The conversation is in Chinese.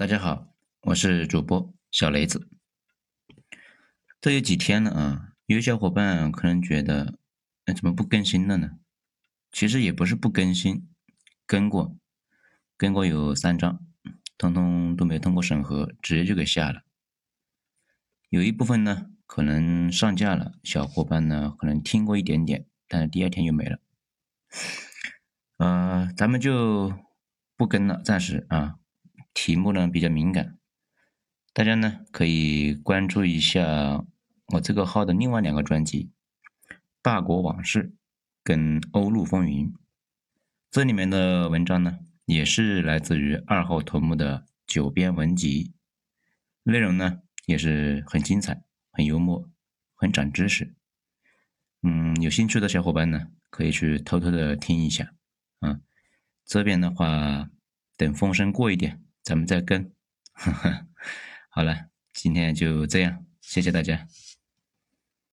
大家好，我是主播小雷子。这有几天了啊，有小伙伴可能觉得，哎，怎么不更新了呢？其实也不是不更新，更过，更过有三章，通通都没通过审核，直接就给下了。有一部分呢，可能上架了，小伙伴呢可能听过一点点，但是第二天又没了。呃，咱们就不更了，暂时啊。题目呢比较敏感，大家呢可以关注一下我这个号的另外两个专辑《大国往事》跟《欧陆风云》，这里面的文章呢也是来自于二号头目的九编文集，内容呢也是很精彩、很幽默、很长知识。嗯，有兴趣的小伙伴呢可以去偷偷的听一下。啊，这边的话等风声过一点。咱们再跟，好了，今天就这样，谢谢大家。